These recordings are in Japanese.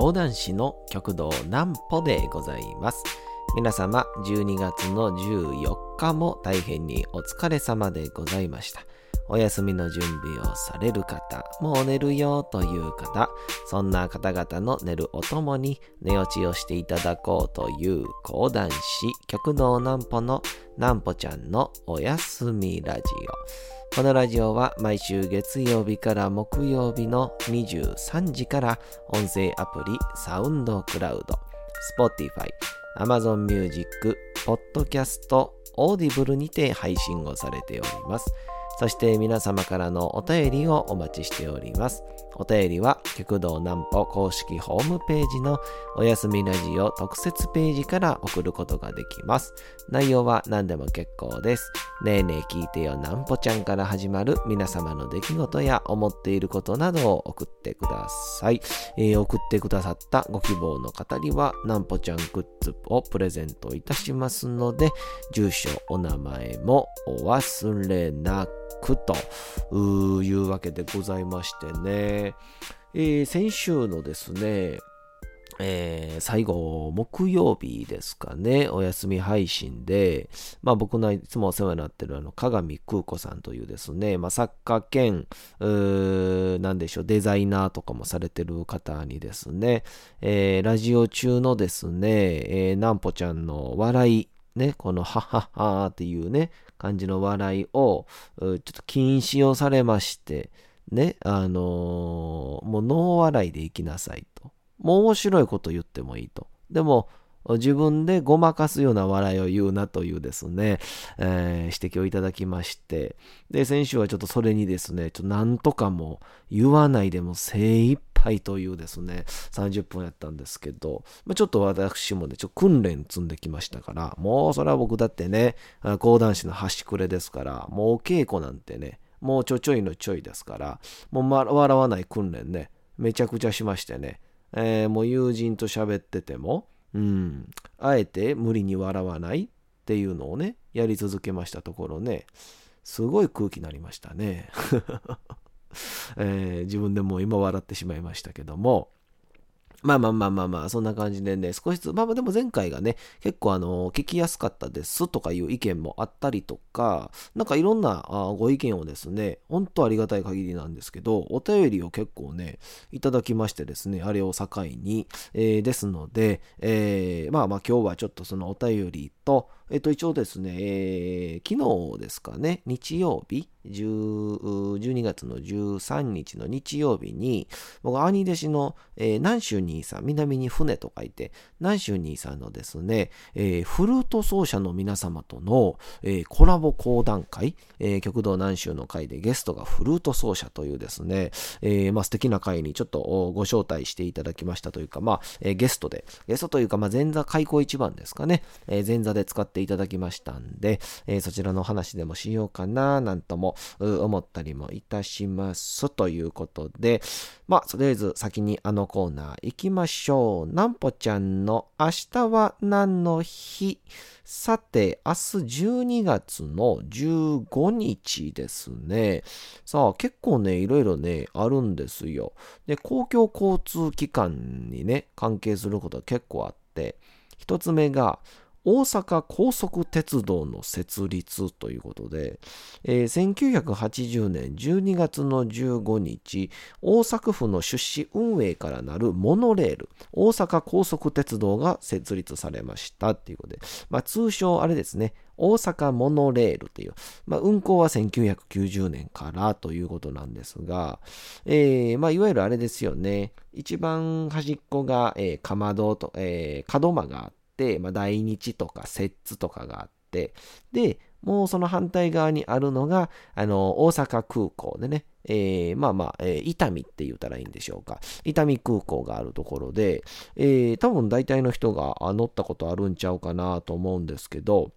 講談師の極道南歩でございます。皆様、12月の14日も大変にお疲れ様でございました。お休みの準備をされる方、もう寝るよという方、そんな方々の寝るおともに寝落ちをしていただこうという講談師、極道南歩の南歩ちゃんのおやすみラジオ。このラジオは毎週月曜日から木曜日の23時から音声アプリサウンドクラウド、Spotify、Amazon Music、Podcast、Audible にて配信をされております。そして皆様からのお便りをお待ちしております。お便りは、極道南歩公式ホームページのおやすみラジオ特設ページから送ることができます。内容は何でも結構です。ねえねえ聞いてよ南歩ちゃんから始まる皆様の出来事や思っていることなどを送ってください。えー、送ってくださったご希望の方には南歩ちゃんグッズをプレゼントいたしますので、住所、お名前もお忘れなく。くというわけでございましてね、えー、先週のですね、えー、最後、木曜日ですかね、お休み配信で、まあ僕のいつもお世話になってるあの、鏡空子さんというですね、まあ作家兼、なんでしょう、デザイナーとかもされてる方にですね、えー、ラジオ中のですね、えー、なんぽちゃんの笑い、ね、このはははっていうね、感じの笑いを、ちょっと禁止をされまして、ね、あのー、もうノー笑いでいきなさいと。もう面白いこと言ってもいいと。でも、自分でごまかすような笑いを言うなというですね、えー、指摘をいただきまして、で、先週はちょっとそれにですね、ちょっとなんとかも言わないでも精一杯というですね、30分やったんですけど、まあ、ちょっと私もね、ちょ訓練積んできましたから、もうそれは僕だってね、講談師の端くれですから、もう稽古なんてね、もうちょちょいのちょいですから、もう、笑わない訓練ね、めちゃくちゃしましてね、えー、もう友人と喋ってても、うん、あえて無理に笑わないっていうのをね、やり続けましたところね、すごい空気になりましたね。えー、自分でも今笑ってしまいましたけども、まあまあまあまあまあ、そんな感じでね、少しずつ、まあまあでも前回がね、結構あの、聞きやすかったですとかいう意見もあったりとか、なんかいろんなご意見をですね、ほんとありがたい限りなんですけど、お便りを結構ね、いただきましてですね、あれを境に、えー、ですので、えー、まあまあ今日はちょっとそのお便りと、えっと一応ですね、えー、昨日ですかね、日曜日、12月の13日の日曜日に、僕、兄弟子の、えー、南州兄さん、南に船と書いて、南州兄さんのですね、えー、フルート奏者の皆様との、えー、コラボ講談会、えー、極道南州の会でゲストがフルート奏者というですね、えー、まあ素敵な会にちょっとご招待していただきましたというか、まあ、えー、ゲストで、ゲストというか、まあ前座開口一番ですかね、えー、前座で使っていただきましたんで、えー、そちらの話でもしようかな、なんとも思ったりもいたしますということで、まあ、とりあえず先にあのコーナー行きましょう。なんぽちゃんの明日は何の日？さて、明日12月の15日ですね。さあ、結構ね、いろいろね、あるんですよ。で、公共交通機関にね、関係することが結構あって、一つ目が、大阪高速鉄道の設立ということで、えー、1980年12月の15日、大阪府の出資運営からなるモノレール、大阪高速鉄道が設立されましたということで、まあ、通称あれですね、大阪モノレールという、まあ、運行は1990年からということなんですが、えー、まあ、いわゆるあれですよね、一番端っこが、えー、かまどと、えー、門間があって、、まあ、大日とか摂津とかがあって、で、もうその反対側にあるのが、あの、大阪空港でね、えー、まあまあ、えー、伊丹って言ったらいいんでしょうか。伊丹空港があるところで、えー、多分大体の人が乗ったことあるんちゃうかなと思うんですけど、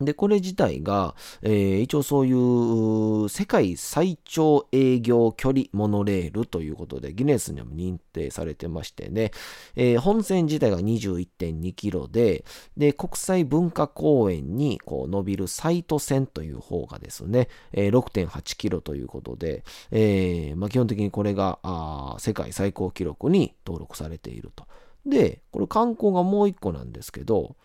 で、これ自体が、えー、一応そういう世界最長営業距離モノレールということでギネスにも認定されてましてね、えー、本線自体が21.2キロで、で、国際文化公園にこう伸びるサイト線という方がですね、えー、6.8キロということで、えまあ、基本的にこれがあ世界最高記録に登録されていると。で、これ観光がもう一個なんですけど、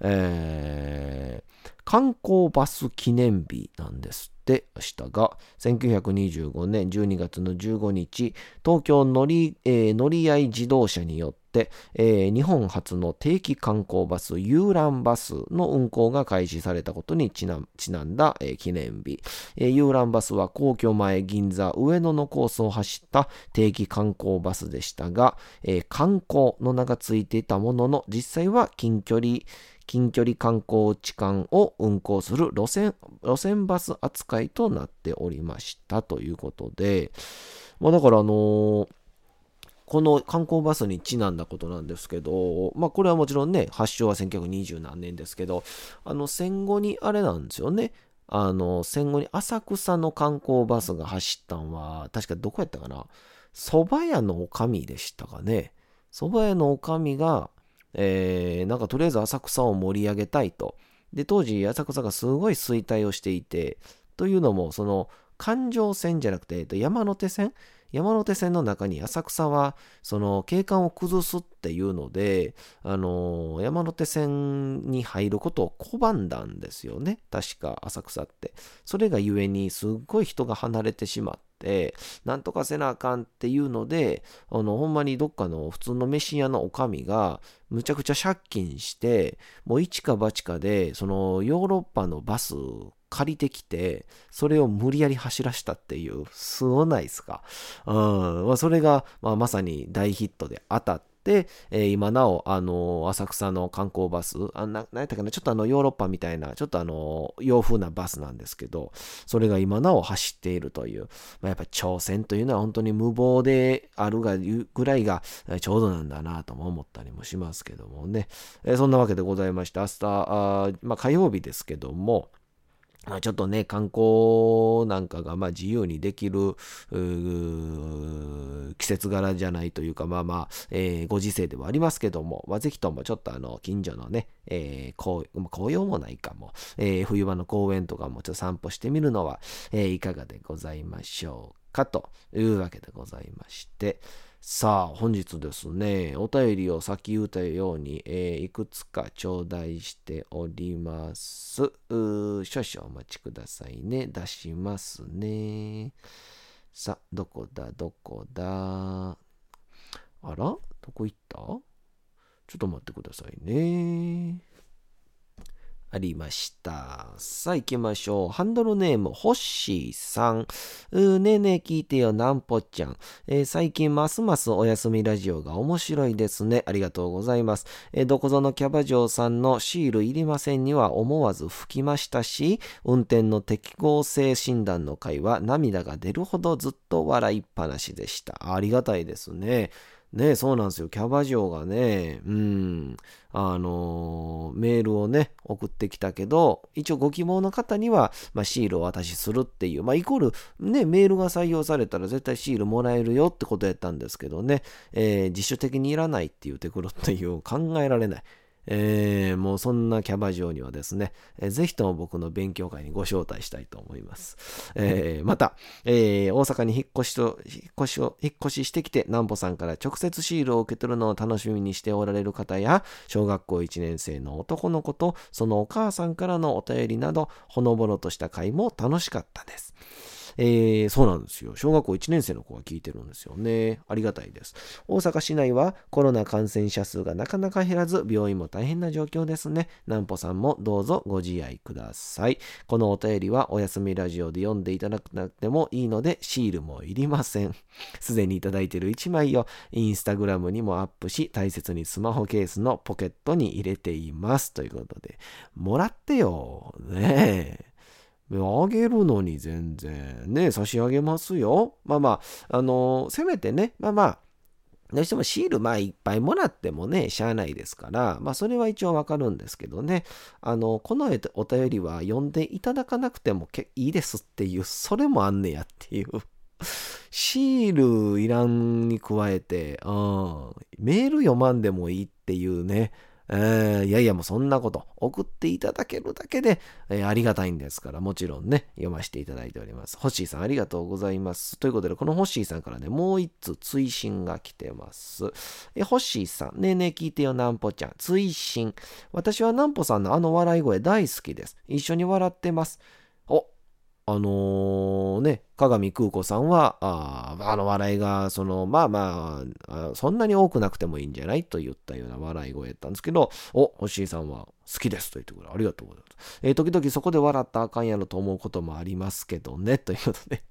えー、観光バス記念日なんですって、明日が。1925年12月の15日、東京乗り,、えー、乗り合い自動車によって、えー、日本初の定期観光バス遊覧バスの運行が開始されたことにちなんだ、えー、記念日、遊覧バスは皇居前銀座上野のコースを走った定期観光バスでしたが、観光の名が付いていたものの実際は近距離近距離観光地間を運行する路線、路線バス扱いとなっておりましたということで、まあだからあのー、この観光バスにちなんだことなんですけど、まあこれはもちろんね、発祥は1920何年ですけど、あの戦後にあれなんですよね。あの、戦後に浅草の観光バスが走ったんは、確かどこやったかな？蕎麦屋の女将でしたかね。蕎麦屋の女将が、えー、なんかとりあえず浅草を盛り上げたいと。で、当時浅草がすごい衰退をしていて、というのも、その、環状線じゃなくて、えっと山手線山手線の中に浅草はその景観を崩すっていうので、あの山手線に入ることを拒んだんですよね。確か浅草って。それがゆえにすっごい人が離れてしまって、なんとかせなあかんっていうので、あの、ほんまにどっかの普通の飯屋のおかみが、むちゃくちゃ借金して、もう一か八かで、そのヨーロッパのバス借りてきて、それを無理やり走らしたっていう、すごないですか？うん。まあ、それが、まあ、まさに大ヒットで当たって、えー、今なお、あの、浅草の観光バス、あな、なんやったかな、ちょっとあの、ヨーロッパみたいな、ちょっとあの、洋風なバスなんですけど、それが今なお走っているという、まあ、やっぱ挑戦というのは本当に無謀であるがぐらいがちょうどなんだなとも思ったりもしますけどもね。えー、そんなわけでございまして、明日、あまあ、火曜日ですけども、ちょっとね、観光なんかがまあ自由にできる季節柄じゃないというか、まあまあ、えー、ご時世ではありますけども、まあ、ぜひともちょっとあの、近所のね、えー、紅葉もないかも、えー、冬場の公園とかもちょっと散歩してみるのは、えー、いかがでございましょうかというわけでございまして、さあ、本日ですね、お便りを先言うたように、えー、いくつか頂戴しております。少々お待ちくださいね。出しますね。さあ、どこだ、どこだ？あら？どこ行った？ちょっと待ってくださいね。ありました。さあ行きましょう。ハンドルネーム、ホッシーさん。うねえねえ聞いてよ、なんぽちゃん。えー、最近ますますお休みラジオが面白いですね。ありがとうございます。えー、どこぞのキャバ嬢さんのシールいりませんには思わず吹きましたし、運転の適合性診断の回は涙が出るほどずっと笑いっぱなしでした。ありがたいですね。ね、そうなんですよ。キャバ嬢がね、うん、あのー、メールをね、送ってきたけど、一応ご希望の方には、まあ、シールを渡しするっていう、まあ、イコール、ね、メールが採用されたら絶対シールもらえるよってことやったんですけどね、えー、自主的にいらないって言うてくるっていう考えられない。えー、もうそんなキャバ嬢にはですね、えー、ぜひとも僕の勉強会にご招待したいと思います。えー、また、えー、大阪に引っ越しと、引っ越しを、引っ越ししてきて、南穂さんから直接シールを受け取るのを楽しみにしておられる方や、小学校1年生の男の子と、そのお母さんからのお便りなど、ほのぼのとした会も楽しかったです。えー、そうなんですよ。小学校1年生の子が聞いてるんですよね。ありがたいです。大阪市内はコロナ感染者数がなかなか減らず、病院も大変な状況ですね。南穂さんもどうぞご自愛ください。このお便りはお休みラジオで読んでいただくなくてもいいので、シールもいりません。すでにいただいている1枚をインスタグラムにもアップし、大切にスマホケースのポケットに入れています。ということで、もらってよ。ねえ。あげるのに全然ね、差し上げますよ。まあまあ、あのー、せめてね、まあまあ、どうしてもシール、まあいっぱいもらってもね、しゃあないですから、まあそれは一応わかるんですけどね、あの、このお便りは読んでいただかなくてもいいですっていう、それもあんねやっていう。シールいらんに加えて、うん、メール読まんでもいいっていうね、えー、いやいやもうそんなこと送っていただけるだけで、えー、ありがたいんですから、もちろんね、読ませていただいております。ホッシーさんありがとうございます。ということで、このホッシーさんからね、もう一通追伸が来てます。え、ホッシーさん、ねえねえ聞いてよ、なんぽちゃん。追伸。私はなんぽさんのあの笑い声大好きです。一緒に笑ってます。あのー、ね、鏡空子さんは、ああの笑いが、その、まあまあそんなに多くなくてもいいんじゃないと言ったような笑い声やったんですけど、お、星井さんは好きですと言ってくれありがとうございます。えー、時々そこで笑ったあかんやろと思うこともありますけどね、ということで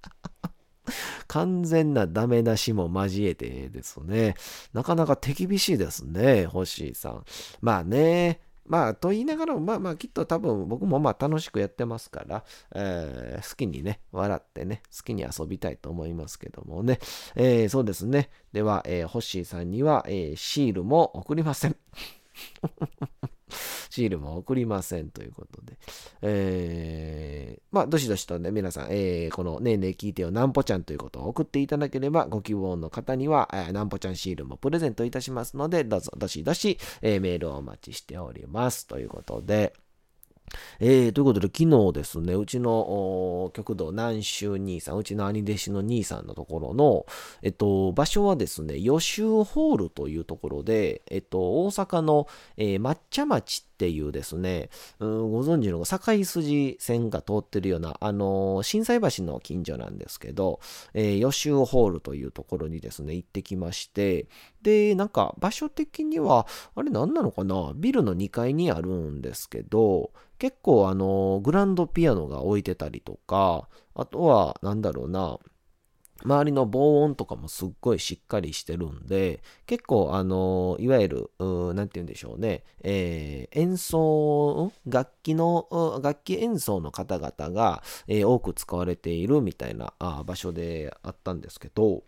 完全なダメ出しも交えてですね。なかなか手厳しいですね、星井さん。まあね、まあ、と言いながらもまあまあ、きっと多分僕もまあ楽しくやってますから、えー、好きにね、笑ってね、好きに遊びたいと思いますけどもね。えー、そうですね。では、えー、ホッシーさんには、えー、シールも送りません。シールも送りませんということで。えー、まあ、どしどしとね、皆さん、えー、このねえねえ聞いてよ、なんぽちゃんということを送っていただければ、ご希望の方には、えー、なんぽちゃんシールもプレゼントいたしますので、どうぞ、どしどし、えー、メールをお待ちしております。ということで、えー、ということで、昨日ですね、うちの極道南州兄さん、うちの兄弟子の兄さんのところの、えっと、場所はですね、予習ホールというところで、えっと、大阪の、えー、抹茶町ってっていうですね、うん、ご存知の境筋線が通ってるような、あのー、震災橋の近所なんですけど、えー、予習ホールというところにですね、行ってきまして、で、なんか場所的には、あれ何なのかなビルの2階にあるんですけど、結構あの、グランドピアノが置いてたりとか、あとは、なんだろうな、周りの防音とかもすっごいしっかりしてるんで、結構あの、いわゆる、何て言うんでしょうね、えー、演奏、楽器の、楽器演奏の方々が、えー、多く使われているみたいなあ場所であったんですけど、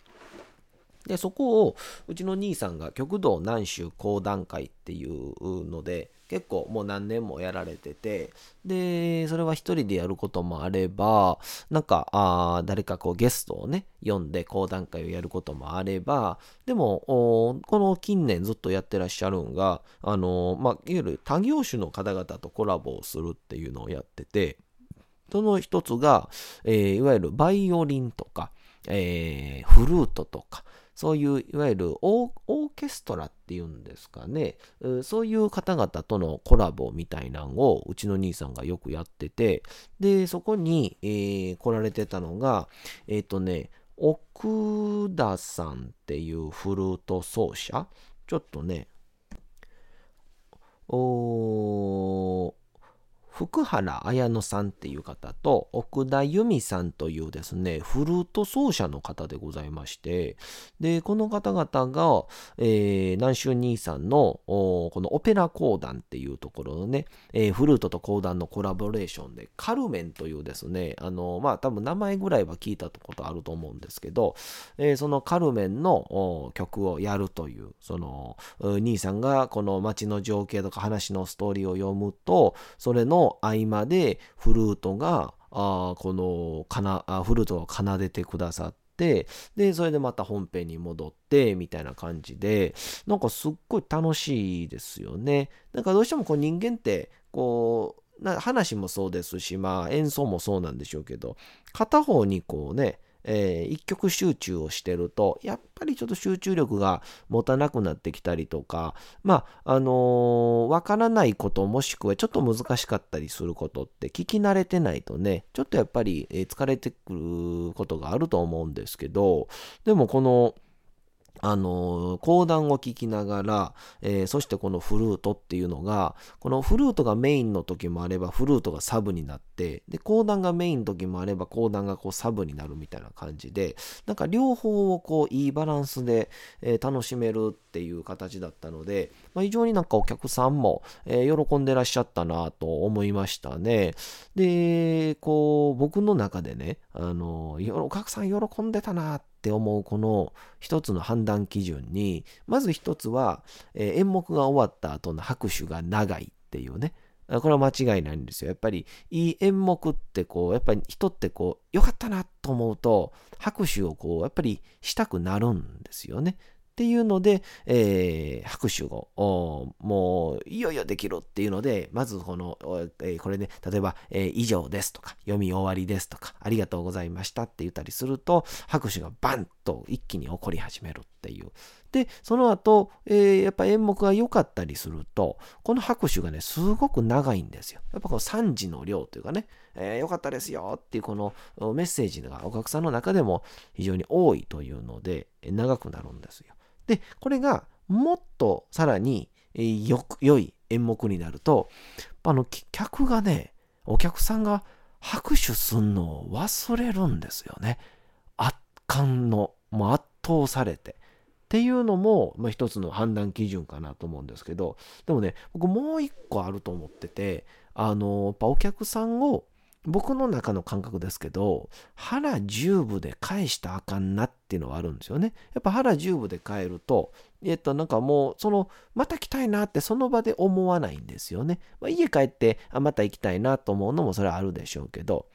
で、そこを、うちの兄さんが極道南州講談会っていうので、結構もう何年もやられてて、で、それは一人でやることもあれば、なんか、あ誰かこうゲストをね、読んで講談会をやることもあれば、でも、この近年ずっとやってらっしゃるんが、あの、まあ、いわゆる他業種の方々とコラボをするっていうのをやってて、その一つが、えー、いわゆるバイオリンとか、えー、フルートとか、そういういわゆるオーケストラっていうんですかね、そういう方々とのコラボみたいなのをうちの兄さんがよくやってて、で、そこに、えー、来られてたのが、えっ、ー、とね、奥田さんっていうフルート奏者。ちょっとね、おー福原綾乃さんっていう方と奥田由美さんというですね、フルート奏者の方でございまして、で、この方々が、えー、南州兄さんのこのオペラ講談っていうところのね、えー、フルートと講談のコラボレーションで、カルメンというですね、あの、まあ多分名前ぐらいは聞いたことあると思うんですけど、えー、そのカルメンの曲をやるという、その、兄さんがこの街の情景とか話のストーリーを読むと、それの合間でフルートがあこのかなあフルートを奏でてくださってでそれでまた本編に戻ってみたいな感じでなんかすっごい楽しいですよね。なんかどうしてもこう人間ってこうな話もそうですしまあ演奏もそうなんでしょうけど片方にこうねえー、一曲集中をしてると、やっぱりちょっと集中力が持たなくなってきたりとか、まあ、あのー、わからないこともしくはちょっと難しかったりすることって聞き慣れてないとね、ちょっとやっぱり疲れてくることがあると思うんですけど、でもこの、あの、講談を聞きながら、えー、そしてこのフルートっていうのが、このフルートがメインの時もあれば、フルートがサブになって、で、講談がメインの時もあれば、講談がこうサブになるみたいな感じで、なんか両方をこう、いいバランスで、えー、楽しめるっていう形だったので、まあ、非常になんかお客さんも、えー、喜んでらっしゃったなと思いましたね。で、こう、僕の中でね、あの、お客さん喜んでたなってって思うこの一つの判断基準に、まず一つは、えー、演目が終わった後の拍手が長いっていうね。これは間違いないんですよ。やっぱり、いい演目ってこう、やっぱり人ってこう、良かったなと思うと、拍手をこう、やっぱりしたくなるんですよね。っていうので、えー、拍手を、もう、いよいよできるっていうので、まずこの、えー、これね、例えば、えー、以上ですとか、読み終わりですとか、ありがとうございましたって言ったりすると、拍手がバンと一気に起こり始めるっていう。で、その後、えー、やっぱ演目が良かったりすると、この拍手がね、すごく長いんですよ。やっぱこう3時の量というかね、えー、良かったですよっていうこのメッセージがお客さんの中でも非常に多いというので、長くなるんですよ。で、これがもっとさらによ良い演目になると、あの、客がね、お客さんが拍手すんのを忘れるんですよね。圧巻の、もう圧倒されて。っていうのも、まあ、一つの判断基準かなと思うんですけど、でもね、僕もう一個あると思ってて、あの、やっぱお客さんを僕の中の感覚ですけど、腹十分で返したあかんなっていうのはあるんですよね。やっぱ腹十分で返ると、えっと、なんかもう、その、また来たいなってその場で思わないんですよね。まあ、家帰って、あ、また行きたいなと思うのもそれはあるでしょうけど、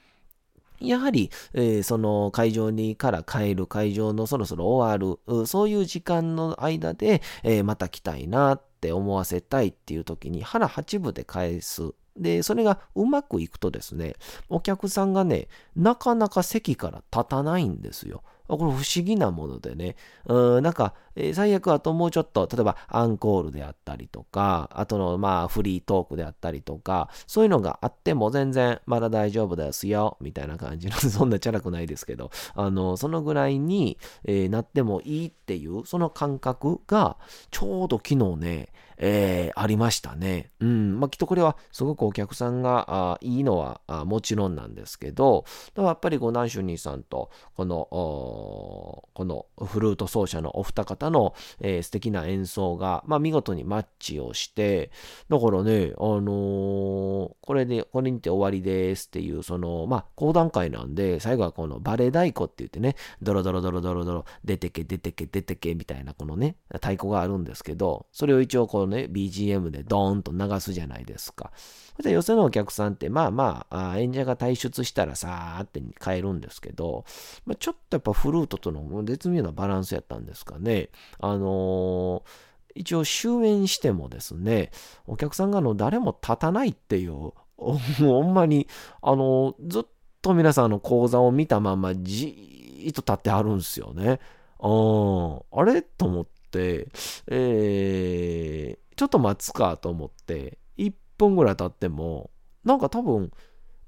やはり、えー、その会場にから帰る、会場のそろそろ終わる、そういう時間の間で、えー、また来たいなっって思わせたいっていう時に腹八分で返すで、それがうまくいくとですね、お客さんがね、なかなか席から立たないんですよ。これ不思議なものでね、うん、なんか、えー、最悪あともうちょっと、例えばアンコールであったりとか、あとのまあフリートークであったりとか、そういうのがあっても全然まだ大丈夫ですよ、みたいな感じの、そんなチャラくないですけど、あの、そのぐらいに、えー、なってもいいっていう、その感覚が、ちょうど昨日ね、えー、ありましたね。うん。まあ、きっとこれはすごくお客さんがあいいのはあもちろんなんですけど、だやっぱりこう、ナンシュニーさんと、この、このフルート奏者のお二方の、えー、素敵な演奏が、まあ、見事にマッチをして、だからね、あのー、これで、これにて終わりですっていう、その、まあ、講談会なんで、最後はこのバレエ太鼓って言ってね、ドロドロドロドロドロ、出てけ出てけ出てけみたいなこのね、太鼓があるんですけど、それを一応こうね、ね BGM でドーンと流すじゃないですか。そして寄せのお客さんって、まあまあ、演者が退出したらさーって帰るんですけど、まあ、ちょっとやっぱフルートとの絶妙なバランスやったんですかね。あのー一応終演してもですね、お客さんがあの誰も立たないっていう、ほんまに、あの、ずっと皆さんの講座を見たままじーっと立ってはるんですよね。うん、あれ？と思って、えー、ちょっと待つかと思って、1分ぐらい経っても、なんか多分、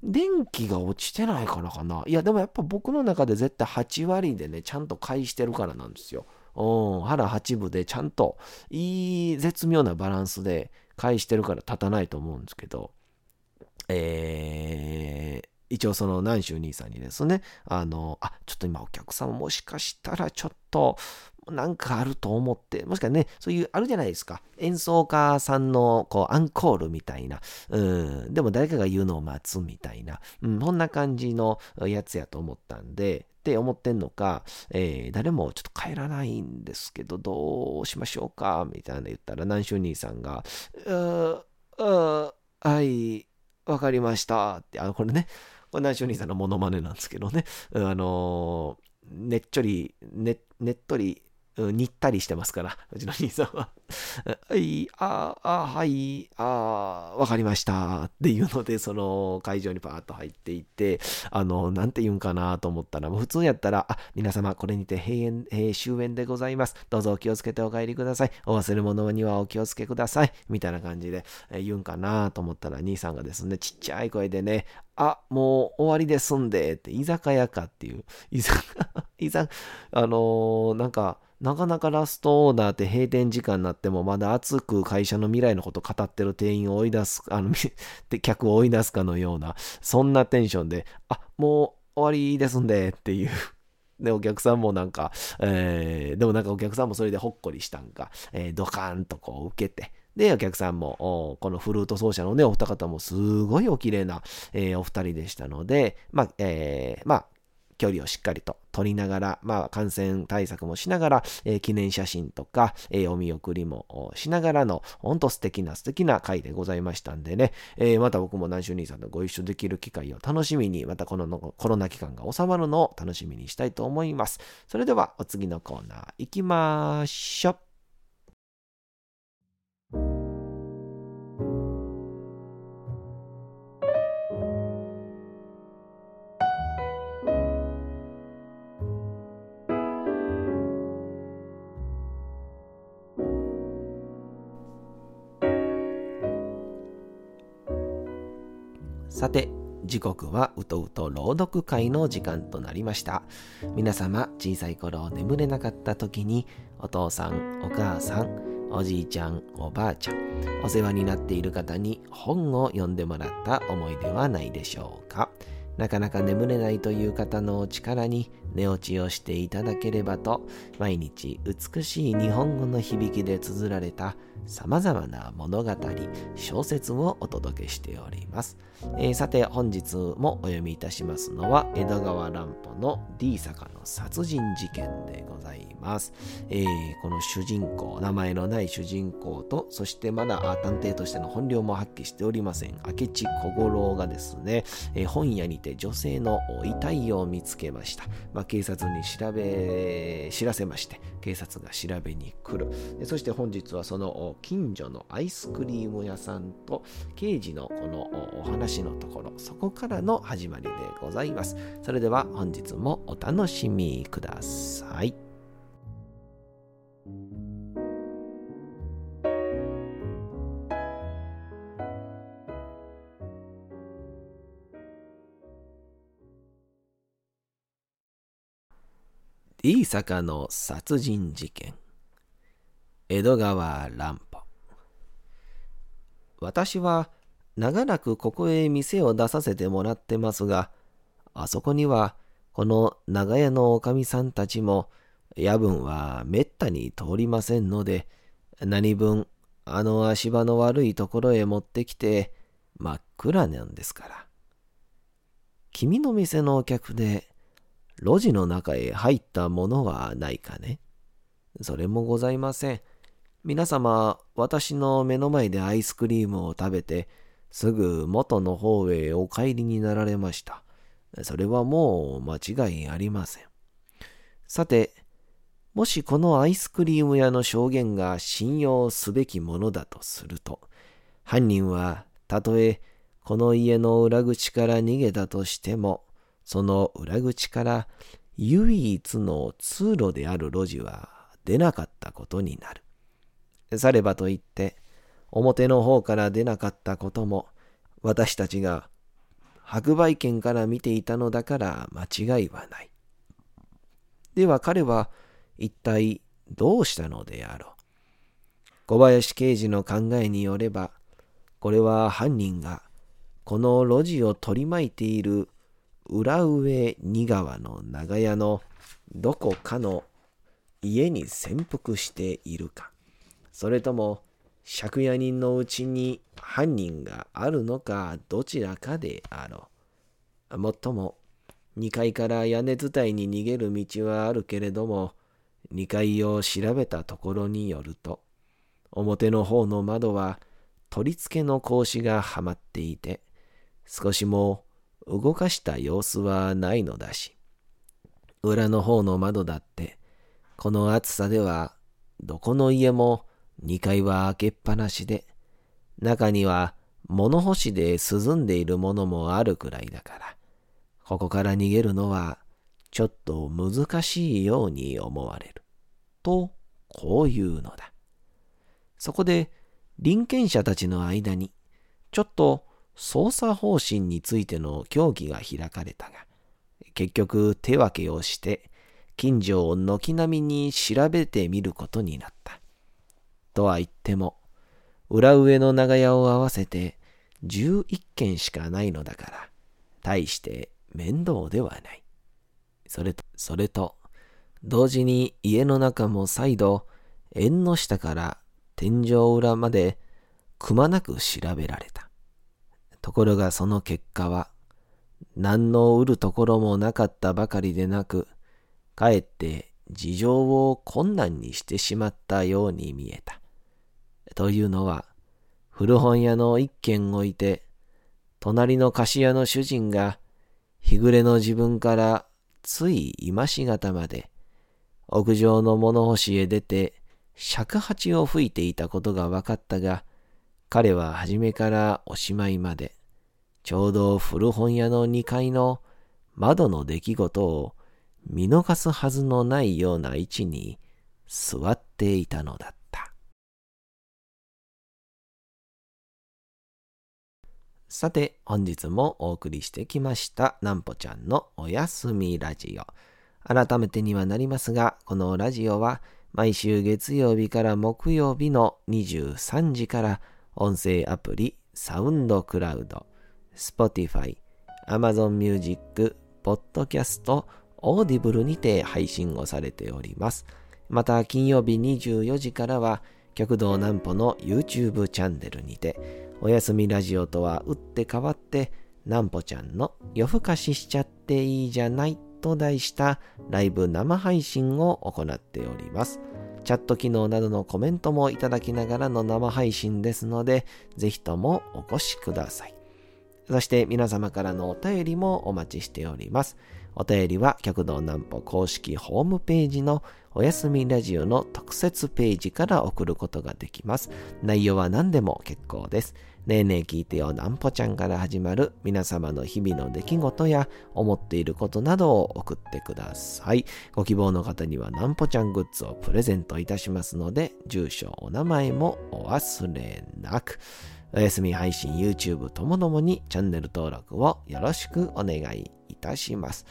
電気が落ちてないからかな。いや、でもやっぱ僕の中で絶対8割でね、ちゃんと返してるからなんですよ。うん、腹8分でちゃんといい絶妙なバランスで返してるから立たないと思うんですけど、えー、一応その南州兄さんにですね、あの、あ、ちょっと今お客様もしかしたらちょっとなんかあると思って、もしかね、そういう、あるじゃないですか。演奏家さんの、こう、アンコールみたいな。うん。でも誰かが言うのを待つみたいな。うん。こんな感じのやつやと思ったんで、って思ってんのか、えー、誰もちょっと帰らないんですけど、どうしましょうか？みたいな言ったら、南州兄さんが、うー、うはい、わかりましたって、あの、これね、これ南州兄さんのモノマネなんですけどね、あのー、ねっちょり、ね、ねっとりうん、にったりしてますから、うちの兄さんは。はい、ああ、はい、ああ、わかりました。っていうので、その会場にパーッと入っていって、あの、なんて言うんかなと思ったら、もう普通やったら、あ、皆様、これにて閉園、閉終演でございます。どうぞお気をつけてお帰りください。お忘れ物にはお気をつけください。みたいな感じで、え言うんかなと思ったら、兄さんがですね、ちっちゃい声でね、あ、もう終わりですんで、って、居酒屋かっていう、居酒屋、居酒あのー、なんか、なかなかラストオーダーって閉店時間になってもまだ熱く会社の未来のこと語ってる店員を追い出す、あの、客を追い出すかのような、そんなテンションで、あ、もう終わりですんでっていう。で、お客さんもなんか、えー、でもなんかお客さんもそれでほっこりしたんか、えー、ドカーンとこう受けて、で、お客さんも、このフルート奏者のね、お二方もすごいお綺麗な、えー、お二人でしたので、まあ、えー、まあ、距離をしっかりと取りながら、まあ、感染対策もしながら、えー、記念写真とか、えー、お見送りもしながらの、ほんと素敵な素敵な回でございましたんでね、えー、また僕も南州兄さんとご一緒できる機会を楽しみに、またこのコロナ期間が収まるのを楽しみにしたいと思います。それでは、お次のコーナー行きましょう。時刻はうとうと朗読会の時間となりました。皆様、小さい頃眠れなかった時に、お父さん、お母さん、おじいちゃん、おばあちゃん、お世話になっている方に本を読んでもらった思いではないでしょうか。なかなか眠れないという方のお力に寝落ちをしていただければと、毎日美しい日本語の響きで綴られた様々な物語、小説をお届けしております。えー、さて本日もお読みいたしますのは江戸川乱歩の D 坂の殺人事件でございます。えー、この主人公、名前のない主人公と、そしてまだ探偵としての本領も発揮しておりません明智小五郎がですね、えー、本屋にて女性の遺体を見つけました。まあ、警察に調べ、知らせまして、警察が調べに来る。そして本日はその近所のアイスクリーム屋さんと刑事のこのお話のところ、そこからの始まりでございます。それでは本日もお楽しみください。いい坂の殺人事件江戸川乱歩。私は長らくここへ店を出させてもらってますがあそこにはこの長屋のおかみさんたちも夜分はめったに通りませんので何分あの足場の悪いところへ持ってきて真っ暗なんですから。君の店のお客で路地の中へ入ったものはないかね。それもございません。皆様、私の目の前でアイスクリームを食べて、すぐ元の方へお帰りになられました。それはもう間違いありません。さて、もしこのアイスクリーム屋の証言が信用すべきものだとすると、犯人はたとえこの家の裏口から逃げたとしても、その裏口から唯一の通路である路地は出なかったことになる。さればといって、表の方から出なかったことも、私たちが白売券から見ていたのだから間違いはない。では彼は一体どうしたのであろう。小林刑事の考えによれば、これは犯人がこの路地を取り巻いている裏上二川の長屋のどこかの家に潜伏しているか、それとも借家人のうちに犯人があるのかどちらかであろう。もっとも、2階から屋根伝いに逃げる道はあるけれども、2階を調べたところによると、表の方の窓は取り付けの格子がはまっていて、少しも動かした様子はないのだし、裏の方の窓だって、この暑さでは、どこの家も2階は開けっぱなしで、中には物干しで涼んでいるものもあるくらいだから、ここから逃げるのはちょっと難しいように思われる。と、こういうのだ。そこで、隣権者たちの間に、ちょっと捜査方針についての協議が開かれたが、結局手分けをして、近所を軒並みに調べてみることになった。とは言っても、裏上の長屋を合わせて11軒しかないのだから、大して面倒ではない。それと、それと、同時に家の中も再度、縁の下から天井裏までくまなく調べられた。ところがその結果は、何の売るところもなかったばかりでなく、かえって事情を困難にしてしまったように見えた。というのは、古本屋の一軒置いて、隣の菓子屋の主人が、日暮れの自分からつい今しがたまで、屋上の物干しへ出て、尺八を吹いていたことが分かったが、彼は初めからおしまいまで、ちょうど古本屋の2階の窓の出来事を見逃すはずのないような位置に座っていたのだった。さて、本日もお送りしてきました、なんぽちゃんのおやすみラジオ。改めてにはなりますが、このラジオは毎週月曜日から木曜日の23時から音声アプリサウンドクラウド、Spotify、Amazon Music、Podcast、Audible にて配信をされております。また、金曜日24時からは、極道南歩の YouTube チャンネルにて、おやすみラジオとは打って変わって、南歩ちゃんの夜更かししちゃっていいじゃないと題したライブ生配信を行っております。チャット機能などのコメントもいただきながらの生配信ですので、ぜひともお越しください。そして皆様からのお便りもお待ちしております。お便りは極道南歩公式ホームページのおやすみラジオの特設ページから送ることができます。内容は何でも結構です。ねえねえ聞いてよなんぽちゃんから始まる皆様の日々の出来事や思っていることなどを送ってください。ご希望の方にはなんぽちゃんグッズをプレゼントいたしますので、住所、お名前もお忘れなく。おやすみ配信 YouTube ともどもにチャンネル登録をよろしくお願いいたします。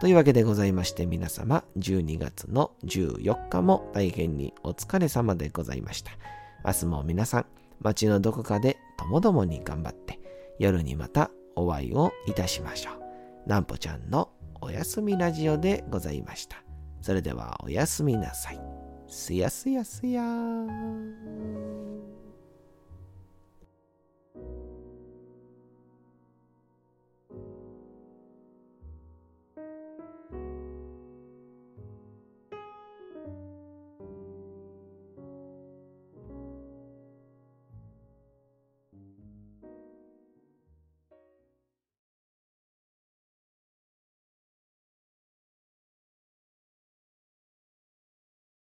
というわけでございまして皆様12月の14日も大変にお疲れ様でございました。明日も皆さん街のどこかでともどもに頑張って夜にまたお会いをいたしましょう。なんぽちゃんのおやすみラジオでございました。それではおやすみなさい。すやすやすやー。